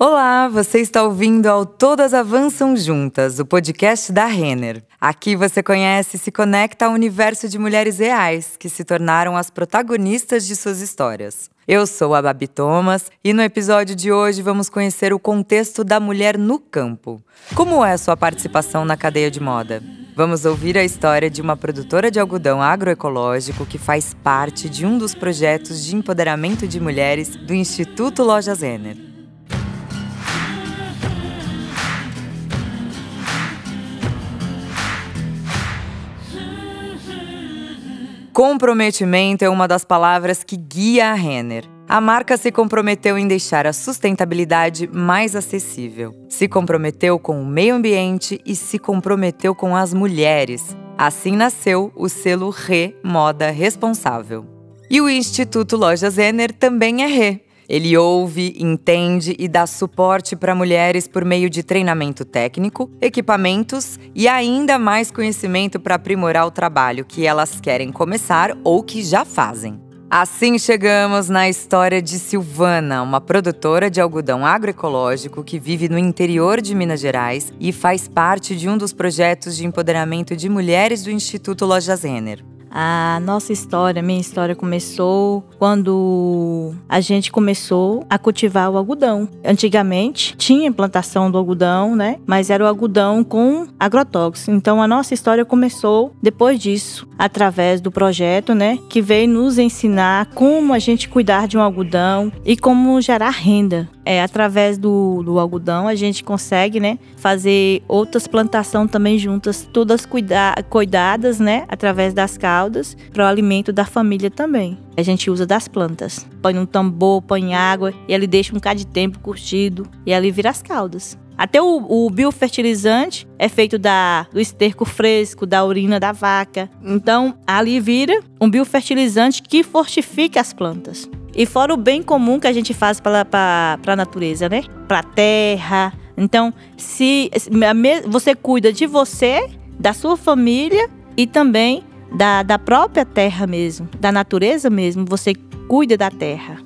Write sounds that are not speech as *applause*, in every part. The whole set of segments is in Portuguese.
Olá, você está ouvindo ao Todas Avançam Juntas, o podcast da Renner. Aqui você conhece e se conecta ao universo de mulheres reais que se tornaram as protagonistas de suas histórias. Eu sou a Babi Thomas e no episódio de hoje vamos conhecer o contexto da mulher no campo. Como é sua participação na cadeia de moda? Vamos ouvir a história de uma produtora de algodão agroecológico que faz parte de um dos projetos de empoderamento de mulheres do Instituto Lojas Renner. Comprometimento é uma das palavras que guia a Renner. A marca se comprometeu em deixar a sustentabilidade mais acessível. Se comprometeu com o meio ambiente e se comprometeu com as mulheres. Assim nasceu o selo Re Moda Responsável. E o Instituto Lojas Renner também é Re, ele ouve, entende e dá suporte para mulheres por meio de treinamento técnico, equipamentos e ainda mais conhecimento para aprimorar o trabalho que elas querem começar ou que já fazem. Assim chegamos na história de Silvana, uma produtora de algodão agroecológico que vive no interior de Minas Gerais e faz parte de um dos projetos de empoderamento de mulheres do Instituto Lojas Renner. A nossa história, minha história começou quando a gente começou a cultivar o algodão. Antigamente tinha plantação do algodão, né? Mas era o algodão com agrotóxicos. Então a nossa história começou depois disso, através do projeto, né? Que veio nos ensinar como a gente cuidar de um algodão e como gerar renda é, através do, do, algodão a gente consegue, né, fazer outras plantações também juntas, todas cuida cuidadas, né, através das caudas, para o alimento da família também. A gente usa das plantas. Põe um tambor, põe água e ele deixa um bocado de tempo curtido e ali vira as caudas. Até o, o, biofertilizante é feito da, do esterco fresco, da urina da vaca. Então, ali vira um biofertilizante que fortifica as plantas. E fora o bem comum que a gente faz para a natureza, né? Para a terra. Então, se você cuida de você, da sua família e também da, da própria terra mesmo, da natureza mesmo, você cuida da terra.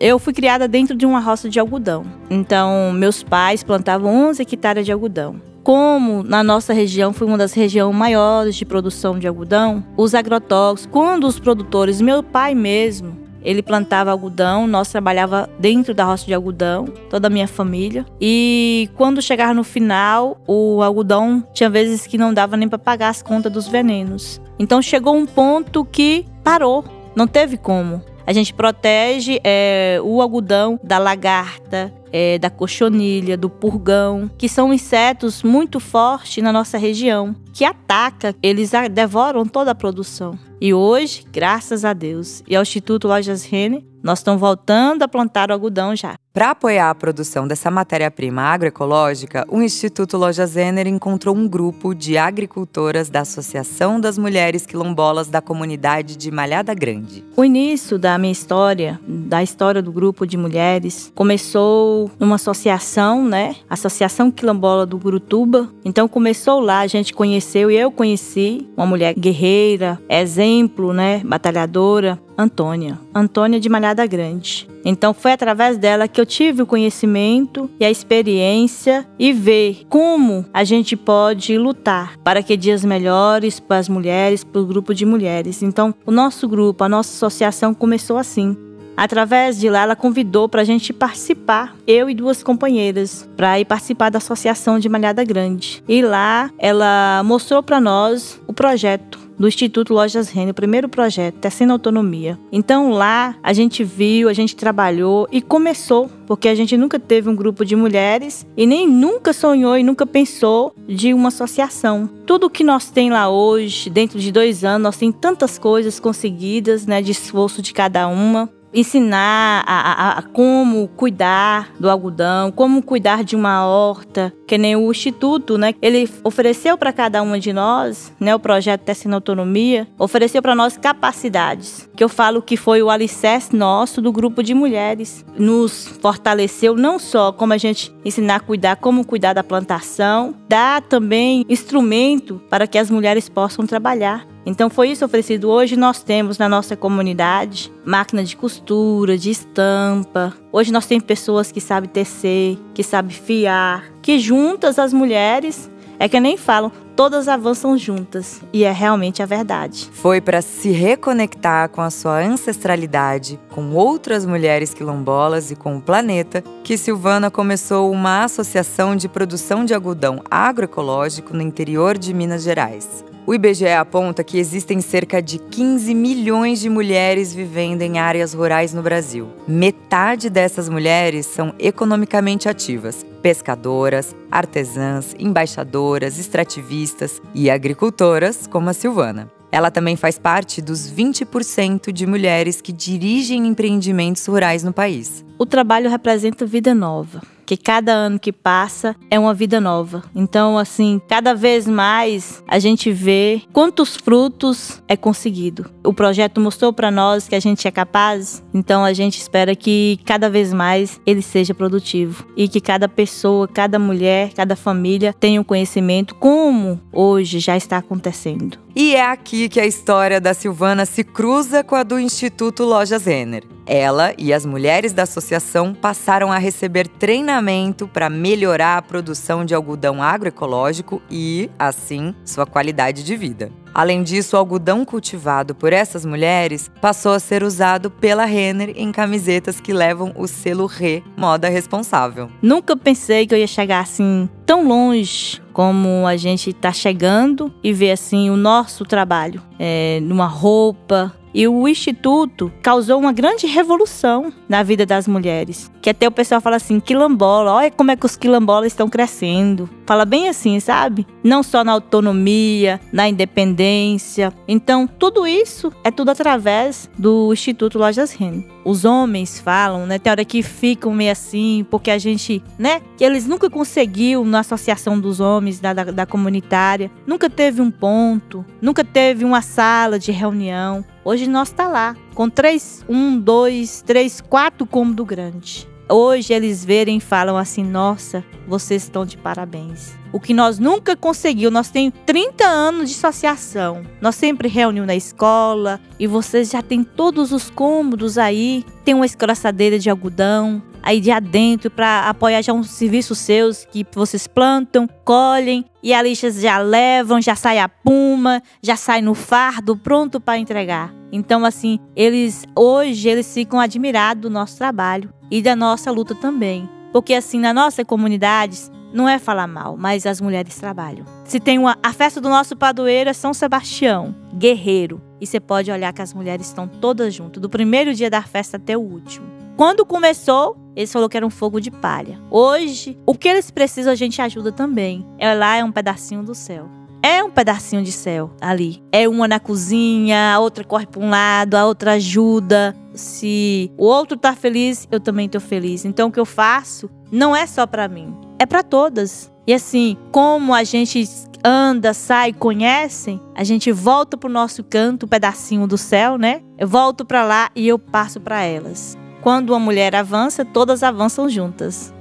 Eu fui criada dentro de uma roça de algodão. Então, meus pais plantavam 11 hectares de algodão. Como na nossa região foi uma das regiões maiores de produção de algodão, os agrotóxicos, quando os produtores, meu pai mesmo, ele plantava algodão, nós trabalhava dentro da roça de algodão, toda a minha família. E quando chegava no final, o algodão tinha vezes que não dava nem para pagar as contas dos venenos. Então chegou um ponto que parou, não teve como. A gente protege é, o algodão da lagarta, é, da cochonilha, do purgão, que são insetos muito fortes na nossa região, que ataca, eles devoram toda a produção. E hoje, graças a Deus e ao Instituto Lojas Rene, nós estamos voltando a plantar o algodão já. Para apoiar a produção dessa matéria-prima agroecológica, o Instituto Loja Zener encontrou um grupo de agricultoras da Associação das Mulheres Quilombolas da comunidade de Malhada Grande. O início da minha história, da história do grupo de mulheres, começou numa associação, né? Associação Quilombola do Gurutuba. Então começou lá, a gente conheceu e eu conheci uma mulher guerreira, exemplo, né? Batalhadora, Antônia. Antônia de Malhada Grande. Então foi através dela que eu tive o conhecimento e a experiência e ver como a gente pode lutar para que dias melhores para as mulheres, para o grupo de mulheres. Então o nosso grupo, a nossa associação começou assim. Através de lá, ela convidou para a gente participar, eu e duas companheiras, para ir participar da Associação de Malhada Grande. E lá, ela mostrou para nós o projeto do Instituto Lojas Rene, o primeiro projeto, Tecendo Autonomia. Então lá a gente viu, a gente trabalhou e começou, porque a gente nunca teve um grupo de mulheres e nem nunca sonhou e nunca pensou de uma associação. Tudo que nós tem lá hoje, dentro de dois anos, nós tem tantas coisas conseguidas, né, de esforço de cada uma ensinar a, a, a, como cuidar do algodão, como cuidar de uma horta, que nem o instituto, né? Ele ofereceu para cada uma de nós, né? O projeto Tecendo Autonomia ofereceu para nós capacidades, que eu falo que foi o alicerce nosso do grupo de mulheres, nos fortaleceu não só como a gente ensinar a cuidar, como cuidar da plantação, dá também instrumento para que as mulheres possam trabalhar Então foi isso oferecido. Hoje nós temos na nossa comunidade máquina de costura, de estampa. Hoje nós temos pessoas que sabem tecer, que sabem fiar, que juntas as mulheres é que nem falam, todas avançam juntas. E é realmente a verdade. Foi para se reconectar com a sua ancestralidade, com outras mulheres quilombolas e com o planeta, que Silvana começou uma associação de produção de algodão agroecológico no interior de Minas Gerais. O IBGE aponta que existem cerca de 15 milhões de mulheres vivendo em áreas rurais no Brasil. Metade dessas mulheres são economicamente ativas, pescadoras, artesãs, embaixadoras, extrativistas e agricultoras, como a Silvana. Ela também faz parte dos 20% de mulheres que dirigem empreendimentos rurais no país. O trabalho representa vida nova que cada ano que passa é uma vida nova. Então, assim, cada vez mais a gente vê quantos frutos é conseguido. O projeto mostrou para nós que a gente é capaz, então a gente espera que cada vez mais ele seja produtivo e que cada pessoa, cada mulher, cada família tenha o um conhecimento como hoje já está acontecendo. E é aqui que a história da Silvana se cruza com a do Instituto Lojas Renner. Ela e as mulheres da associação passaram a receber treinamento para melhorar a produção de algodão agroecológico e, assim, sua qualidade de vida. Além disso, o algodão cultivado por essas mulheres passou a ser usado pela Renner em camisetas que levam o selo Re Moda Responsável. Nunca pensei que eu ia chegar assim tão longe como a gente está chegando e ver assim o nosso trabalho é, numa roupa, e o Instituto causou uma grande revolução na vida das mulheres. Que até o pessoal fala assim, quilombola, olha como é que os quilombolas estão crescendo. Fala bem assim, sabe? Não só na autonomia, na independência. Então, tudo isso é tudo através do Instituto Lojas Reno. Os homens falam, né? Tem hora que ficam meio assim, porque a gente, né? Que eles nunca conseguiu na associação dos homens, da, da, da comunitária, nunca teve um ponto, nunca teve uma sala de reunião. Hoje nós tá lá, com três, um, dois, três, quatro cômodos grandes. Hoje eles verem e falam assim: nossa, vocês estão de parabéns. O que nós nunca conseguiu, nós temos 30 anos de associação. Nós sempre reunimos na escola e vocês já têm todos os cômodos aí. Tem uma escraçadeira de algodão, aí de adentro para apoiar já uns serviços seus que vocês plantam, colhem e a lixa já levam, já sai a puma, já sai no fardo pronto para entregar. Então assim, eles hoje eles ficam admirados do nosso trabalho e da nossa luta também. Porque assim, na nossa comunidade, não é falar mal, mas as mulheres trabalham. Se tem uma, a festa do nosso padroeiro é São Sebastião, guerreiro. E você pode olhar que as mulheres estão todas juntas, do primeiro dia da festa até o último. Quando começou, eles falou que era um fogo de palha. Hoje, o que eles precisam a gente ajuda também. É lá é um pedacinho do céu. É um pedacinho de céu ali. É uma na cozinha, a outra corre para um lado, a outra ajuda. Se o outro tá feliz, eu também tô feliz. Então o que eu faço não é só para mim, é para todas. E assim, como a gente anda, sai, conhece, a gente volta pro nosso canto, pedacinho do céu, né? Eu volto para lá e eu passo para elas. Quando uma mulher avança, todas avançam juntas.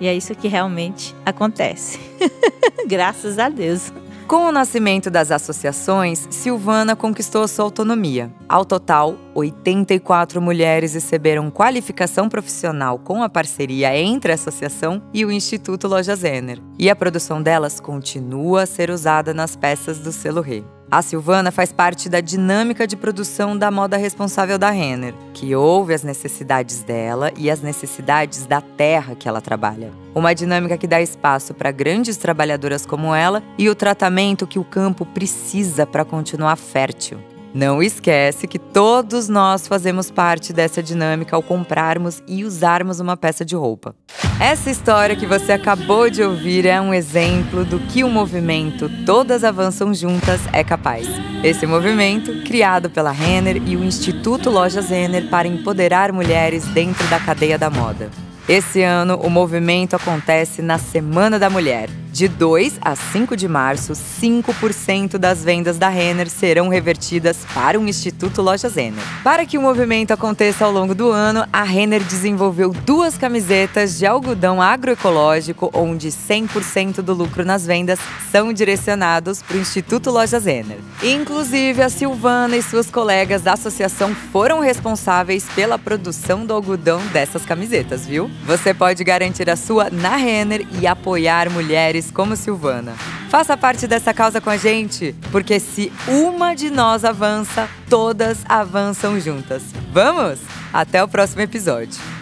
E é isso que realmente acontece. *laughs* Graças a Deus. Com o nascimento das associações, Silvana conquistou sua autonomia. Ao total, 84 mulheres receberam qualificação profissional com a parceria entre a associação e o Instituto Loja Zener. E a produção delas continua a ser usada nas peças do selo Rê. A Silvana faz parte da dinâmica de produção da moda responsável da Renner, que ouve as necessidades dela e as necessidades da terra que ela trabalha. Uma dinâmica que dá espaço para grandes trabalhadoras como ela e o tratamento que o campo precisa para continuar fértil. Não esquece que todos nós fazemos parte dessa dinâmica ao comprarmos e usarmos uma peça de roupa. Essa história que você acabou de ouvir é um exemplo do que o movimento Todas Avançam Juntas é capaz. Esse movimento, criado pela Renner e o Instituto Lojas Renner para empoderar mulheres dentro da cadeia da moda. Esse ano, o movimento acontece na Semana da Mulher De 2 a 5 de março, 5% das vendas da Renner serão revertidas para o Instituto Lojas Renner. Para que o movimento aconteça ao longo do ano, a Renner desenvolveu duas camisetas de algodão agroecológico, onde 100% do lucro nas vendas são direcionados para o Instituto Lojas Renner. Inclusive, a Silvana e suas colegas da associação foram responsáveis pela produção do algodão dessas camisetas, viu? Você pode garantir a sua na Renner e apoiar mulheres como Silvana. Faça parte dessa causa com a gente, porque se uma de nós avança, todas avançam juntas. Vamos? Até o próximo episódio.